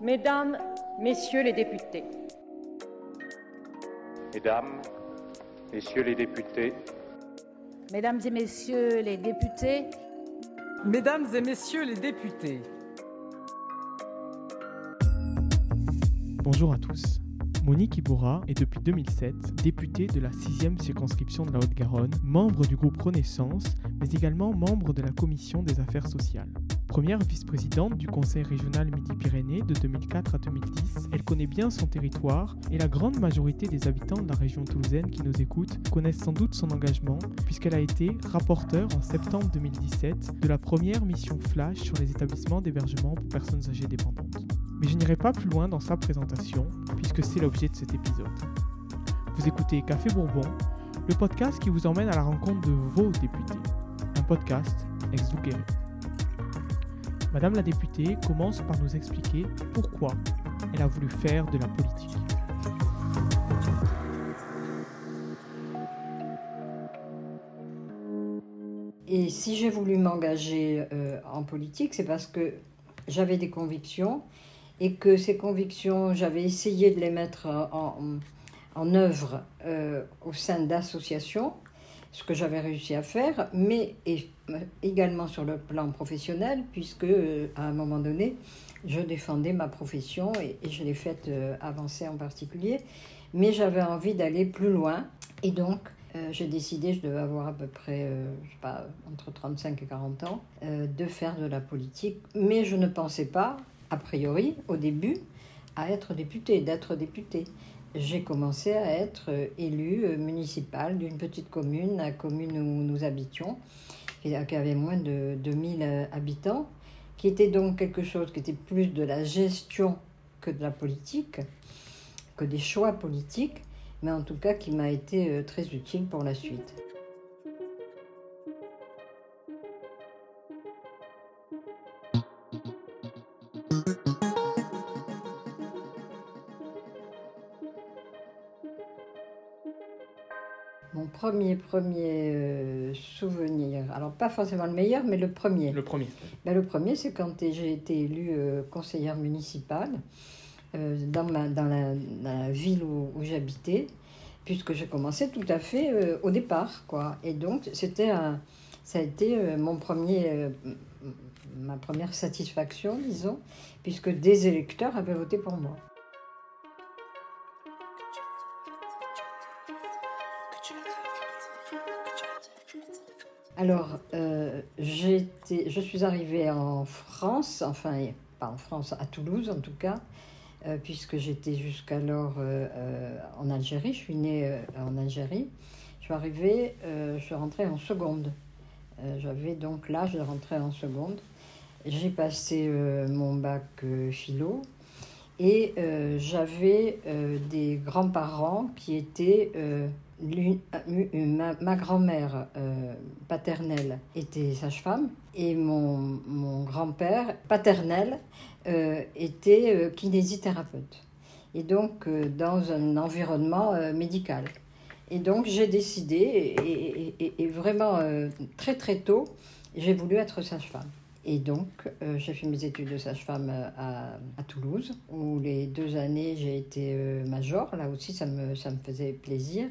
Mesdames, Messieurs les députés. Mesdames, Messieurs les députés. Mesdames et Messieurs les députés. Mesdames et Messieurs les députés. Bonjour à tous. Monique Iboura est depuis 2007 députée de la 6e circonscription de la Haute-Garonne, membre du groupe Renaissance, mais également membre de la commission des affaires sociales. Première vice-présidente du Conseil régional Midi-Pyrénées de 2004 à 2010, elle connaît bien son territoire et la grande majorité des habitants de la région toulousaine qui nous écoutent connaissent sans doute son engagement puisqu'elle a été rapporteure en septembre 2017 de la première mission flash sur les établissements d'hébergement pour personnes âgées dépendantes. Mais je n'irai pas plus loin dans sa présentation, puisque c'est l'objet de cet épisode. Vous écoutez Café Bourbon, le podcast qui vous emmène à la rencontre de vos députés. Un podcast ex Madame la députée commence par nous expliquer pourquoi elle a voulu faire de la politique. Et si j'ai voulu m'engager euh, en politique, c'est parce que j'avais des convictions et que ces convictions, j'avais essayé de les mettre en, œuvre euh, au sein d'associations, ce que j'avais réussi à faire, mais également sur le plan professionnel, puisque euh, à un moment donné, je défendais ma profession et, je l'ai faite euh, avancer en particulier, mais j'avais envie d'aller plus loin. Et donc j'ai décidé, je devais avoir à peu près, je sais pas, entre 35 et 40 ans, de faire de la politique, mais je ne pensais pas a priori, au début, à être député, d'être député. J'ai commencé à être élu euh, municipal d'une petite commune, la commune où nous habitions, qui avait moins de 2000 euh, habitants, qui était donc quelque chose qui était plus de la gestion que de la politique, que des choix politiques, mais en tout cas qui m'a été euh, très utile pour la suite. Mon premier, premier euh, souvenir, alors pas forcément le meilleur, mais le premier. Le premier. Ben, le premier, c'est quand j'ai été élue euh, conseillère municipale euh, dans, ma, dans, la, ville où, j'habitais, puisque j'ai commencé tout à fait au départ. Quoi. Et donc, c'était ça a été mon premier, ma première satisfaction, disons, puisque des électeurs avaient voté pour moi. Alors, euh, je suis arrivée en France, enfin, pas en France, à Toulouse en tout cas, euh, puisque j'étais jusqu'alors euh, en Algérie. Je suis née en Algérie. Je suis arrivée, je suis rentrée en seconde. J'avais donc l'âge de rentrer en seconde. J'ai passé mon bac philo et j'avais des grands-parents qui étaient ma, grand-mère euh, paternelle était sage-femme et mon, grand-père paternel euh, était euh, kinésithérapeute. Et donc dans un environnement médical. Et donc j'ai décidé, et, vraiment très très tôt, j'ai voulu être sage-femme. Et donc, j'ai fait mes études de sage-femme à, à, Toulouse, où les deux années, j'ai été major. Là aussi, ça me, ça me faisait plaisir.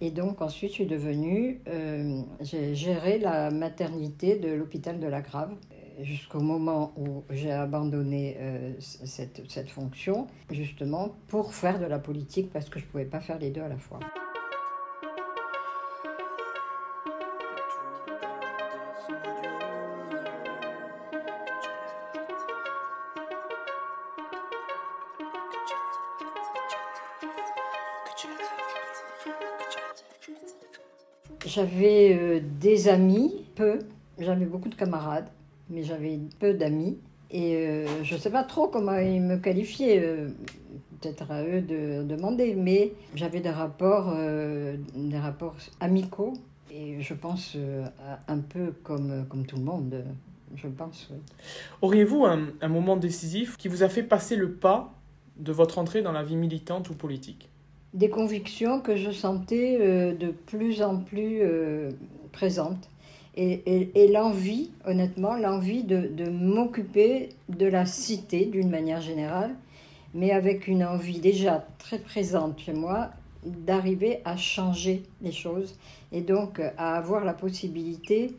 Et donc ensuite, je suis devenue, euh, j'ai géré la maternité de l'hôpital de la Grave jusqu'au moment où j'ai abandonné euh, cette, cette fonction, justement pour faire de la politique, parce que je ne pouvais pas faire les deux à la fois. J'avais euh, des amis, peu. J'avais beaucoup de camarades, mais j'avais peu d'amis. Et euh, je ne sais pas trop comment ils me qualifiaient. Euh, peut-être à eux de demander, mais j'avais des rapports, des rapports amicaux et je pense un peu comme, comme tout le monde, je pense. Auriez-vous un, un moment décisif qui vous a fait passer le pas de votre entrée dans la vie militante ou politique? Des convictions que je sentais euh, de plus en plus euh, présentes et, l'envie, honnêtement, l'envie de, de m'occuper de la cité d'une manière générale, mais avec une envie déjà très présente chez moi d'arriver à changer les choses et donc à avoir la possibilité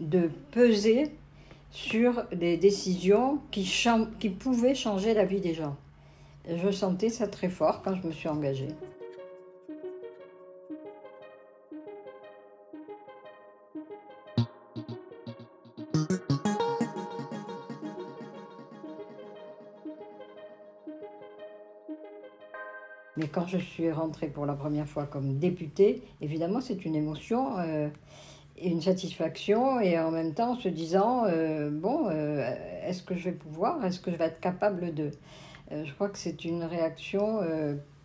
de peser sur des décisions qui, qui pouvaient changer la vie des gens. Je sentais ça très fort quand je me suis engagée. Quand je suis rentrée pour la première fois comme députée, évidemment, c'est une émotion, euh, une satisfaction, et en même temps se disant, euh, bon, euh, est-ce que je vais pouvoir, est-ce que je vais être capable de... je crois que c'est une réaction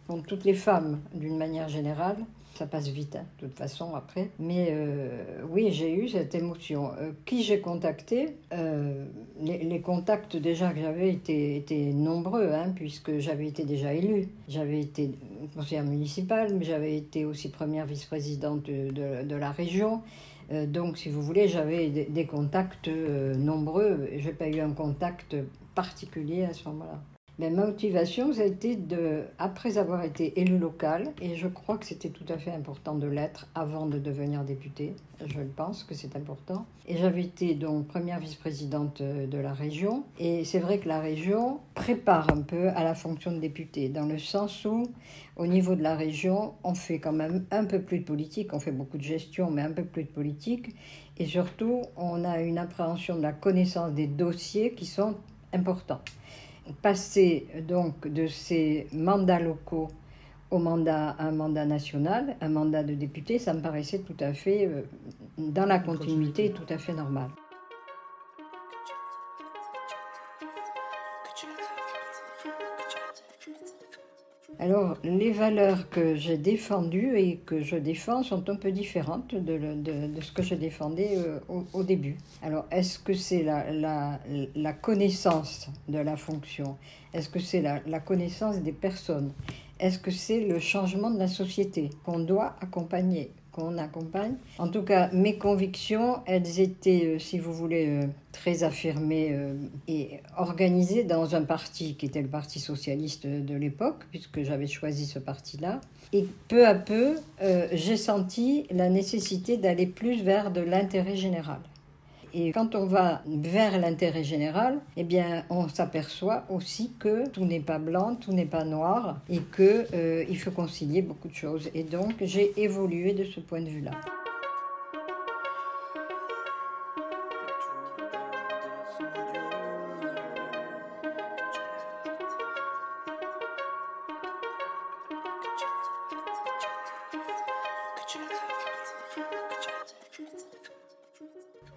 pour toutes les femmes, d'une manière générale, ça passe vite, hein, de toute façon, après. Mais euh, oui, j'ai eu cette émotion. Euh, qui j'ai contacté euh, les, contacts déjà que j'avais étaient, étaient, nombreux, hein, puisque j'avais été déjà élue. J'avais été conseillère municipale, mais j'avais été aussi première vice-présidente de, la région. donc, si vous voulez, j'avais des contacts nombreux. Je n'ai pas eu un contact particulier à ce moment-là ma motivation, ça a été de, après avoir été élu local, et je crois que c'était tout à fait important de l'être avant de devenir député, je pense que c'est important. Et j'avais été donc première vice-présidente de la région, et c'est vrai que la région prépare un peu à la fonction de député, dans le sens où, au niveau de la région, on fait quand même un peu plus de politique, on fait beaucoup de gestion, mais un peu plus de politique, et surtout, on a une appréhension de la connaissance des dossiers qui sont importants passer donc de ces mandats locaux au mandat, un mandat national, un mandat de député, ça me paraissait tout à fait euh, dans la continuité, tout à fait normal. Alors, les valeurs que j'ai défendues et que je défends sont un peu différentes de, ce que je défendais euh, au, début. Alors, est-ce que c'est la, connaissance de la fonction? Est-ce que c'est la, la connaissance des personnes? Est-ce que c'est le changement de la société qu'on doit accompagner? Accompagne. En tout cas, mes convictions, elles étaient, euh, si vous voulez, euh, très affirmées euh, et organisées dans un parti qui était le Parti socialiste de l'époque, puisque j'avais choisi ce parti-là. Et peu à peu, j'ai senti la nécessité d'aller plus vers de l'intérêt général. Et quand on va vers l'intérêt général, eh bien, on s'aperçoit aussi que tout n'est pas blanc, tout n'est pas noir, et qu'il euh, faut concilier beaucoup de choses. Et donc, j'ai évolué de ce point de vue-là.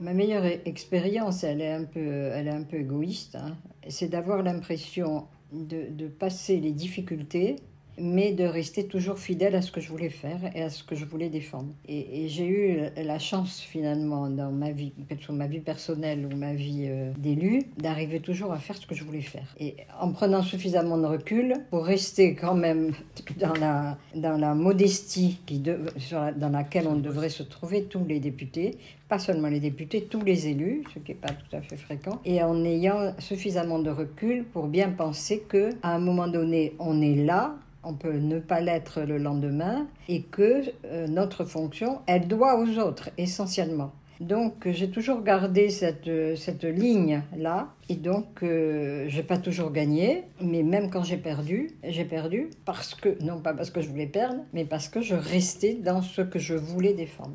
Ma meilleure expérience, elle est un peu, elle est un peu égoïste, hein. c'est d'avoir l'impression de, passer les difficultés mais de rester toujours fidèle à ce que je voulais faire et à ce que je voulais défendre. Et, j'ai eu la chance finalement dans ma vie, soit ma vie personnelle ou ma vie euh, d'élu, d'arriver toujours à faire ce que je voulais faire. Et en prenant suffisamment de recul pour rester quand même dans la, dans la modestie qui dans laquelle on devrait se trouver tous les députés, pas seulement les députés, tous les élus, ce qui n'est pas tout à fait fréquent, et en ayant suffisamment de recul pour bien penser que à un moment donné, on est là on peut ne pas l'être le lendemain et que euh, notre fonction, elle doit aux autres essentiellement. Donc j'ai toujours gardé cette, cette ligne-là et donc euh, je n'ai pas toujours gagné, mais même quand j'ai perdu, j'ai perdu parce que, non pas parce que je voulais perdre, mais parce que je restais dans ce que je voulais défendre.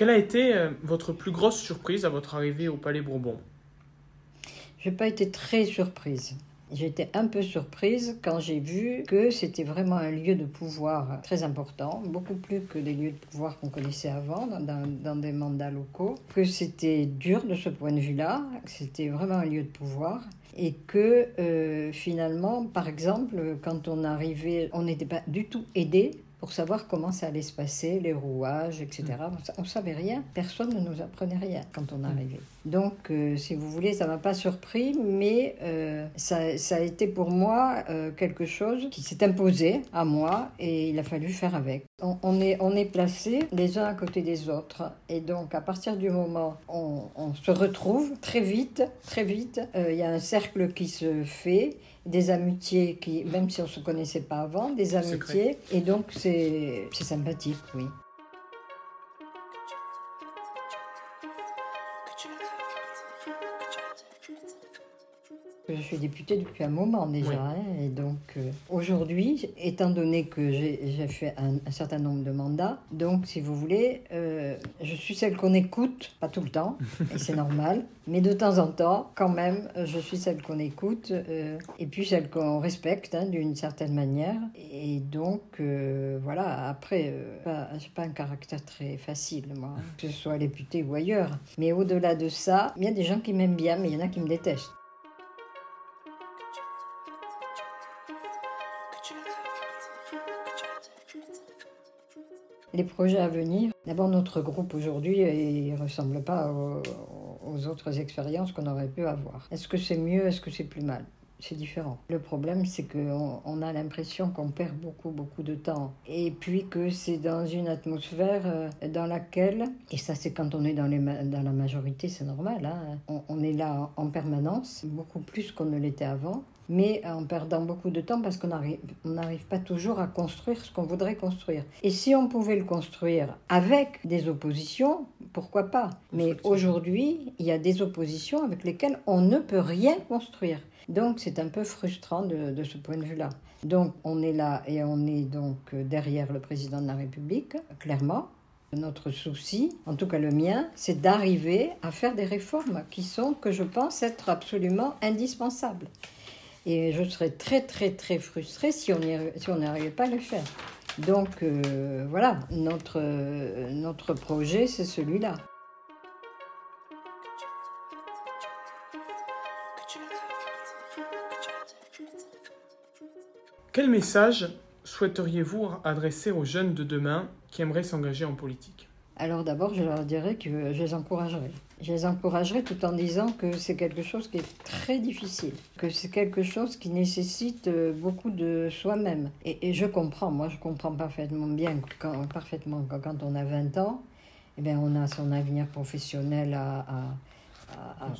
Quelle a été euh, votre plus grosse surprise à votre arrivée au Palais Bourbon? Je n'ai pas été très surprise. J'étais un peu surprise quand j'ai vu que c'était vraiment un lieu de pouvoir très important, beaucoup plus que des lieux de pouvoir qu'on connaissait avant dans, des mandats locaux, que c'était dur de ce point de vue-là, c'était vraiment un lieu de pouvoir, et que euh, finalement, par exemple, quand on arrivait, on n'était pas du tout aidé pour savoir comment ça allait se passer, les rouages, etc. On ne savait rien, personne ne nous apprenait rien quand on arrivait. Donc, euh, si vous voulez, ça m'a pas surpris, mais euh, ça, ça, a été pour moi euh, quelque chose qui s'est imposé à moi et il a fallu faire avec. On, on est, on est placés les uns à côté des autres et donc à partir du moment où on, se retrouve très vite, très vite, il y a un cercle qui se fait des amitiés qui, même si on ne se connaissait pas avant, des amitiés. Et donc, c'est sympathique, oui. Suis députée depuis un moment déjà. Hein, et donc, euh, aujourd'hui, étant donné que j'ai fait un, certain nombre de mandats, donc, si vous voulez, euh, je suis celle qu'on écoute, pas tout le temps, et c'est normal, mais de temps en temps, quand même, je suis celle qu'on écoute, euh, et puis celle qu'on respecte hein, d'une certaine manière. Et donc, voilà, après, je n'ai pas un caractère très facile, moi, hein, que ce soit député ou ailleurs. Mais au-delà de ça, il y a des gens qui m'aiment bien, mais il y en a qui me détestent. Les projets à venir, d'abord notre groupe aujourd'hui, ne ressemble pas aux, autres expériences qu'on aurait pu avoir. Est-ce que c'est mieux, est-ce que c'est plus mal? C'est différent. Le problème, c'est qu'on on a l'impression qu'on perd beaucoup, beaucoup de temps. Et puis que c'est dans une atmosphère euh, dans laquelle, et ça c'est quand on est dans, la majorité, c'est normal, hein, on, est là en permanence, beaucoup plus qu'on ne l'était avant mais en perdant beaucoup de temps parce qu'on n'arrive pas toujours à construire ce qu'on voudrait construire. Et si on pouvait le construire avec des oppositions, pourquoi pas? Mais aujourd'hui, il y a des oppositions avec lesquelles on ne peut rien construire. Donc c'est un peu frustrant de, de ce point de vue-là. Donc on est là et on est donc derrière le président de la République, clairement. Notre souci, en tout cas le mien, c'est d'arriver à faire des réformes qui sont, que je pense, être absolument indispensables. Et je serais très, très, très frustrée si on n'arrivait pas à le faire. Donc euh, voilà, notre, notre projet, c'est celui-là. Quel message souhaiteriez-vous adresser aux jeunes de demain qui aimeraient s'engager en politique? Alors d'abord, je leur dirais que je les encouragerai. Je les encouragerai tout en disant que c'est quelque chose qui est très difficile, que c'est quelque chose qui nécessite euh, beaucoup de soi-même. Et, je comprends, moi je comprends parfaitement bien, quand, parfaitement quand on a 20 ans, eh bien, on a son avenir professionnel à,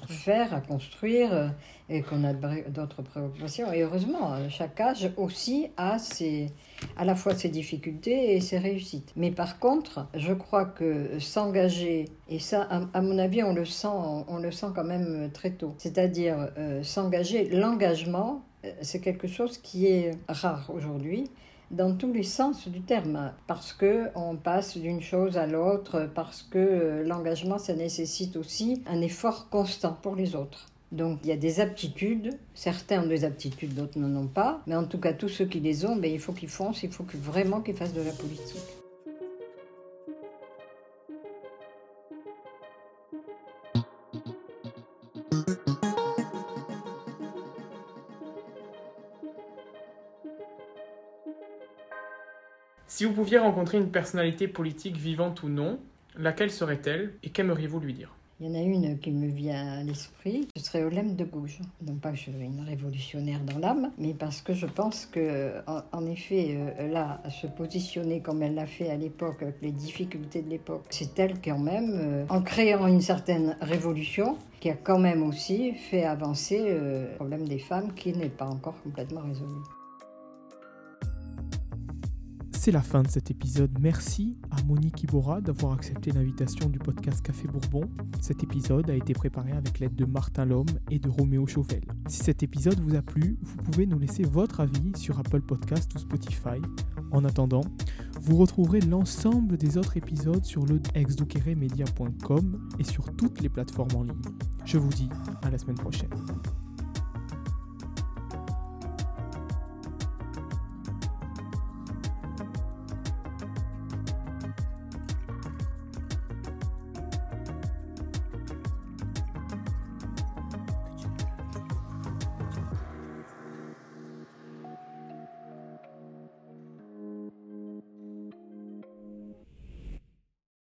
faire, à construire, euh, et qu'on a d'autres préoccupations. Et heureusement, chaque âge aussi a ses, à la fois ses difficultés et ses réussites. Mais par contre, je crois que s'engager, et ça, à, mon avis, on le sent, on, le sent quand même très tôt. C'est-à-dire euh, s'engager, l'engagement, euh, c'est quelque chose qui est rare aujourd'hui dans tous les sens du terme, parce que on passe d'une chose à l'autre, parce que euh, l'engagement, ça nécessite aussi un effort constant pour les autres. Donc il y a des aptitudes, certains ont des aptitudes, d'autres n'en ont pas, mais en tout cas tous ceux qui les ont, ben, il faut qu'ils foncent, il faut vraiment qu'ils fassent de la politique. Si vous pouviez rencontrer une personnalité politique vivante ou non, laquelle serait-elle et qu'aimeriez-vous lui dire? Il y en a une qui me vient à l'esprit, ce serait Olympe de Gouges. Non pas que je suis une révolutionnaire dans l'âme, mais parce que je pense que, en, effet, euh, là, se positionner comme elle l'a fait à l'époque, avec les difficultés de l'époque, c'est elle quand même, euh, en créant une certaine révolution, qui a quand même aussi fait avancer euh, le problème des femmes qui n'est pas encore complètement résolu. C'est la fin de cet épisode. Merci à Monique Ibora d'avoir accepté l'invitation du podcast Café Bourbon. Cet épisode a été préparé avec l'aide de Martin Lhomme et de Roméo Chauvel. Si cet épisode vous a plu, vous pouvez nous laisser votre avis sur Apple Podcast ou Spotify. En attendant, vous retrouverez l'ensemble des autres épisodes sur le exdukeremedia.com et sur toutes les plateformes en ligne. Je vous dis à la semaine prochaine.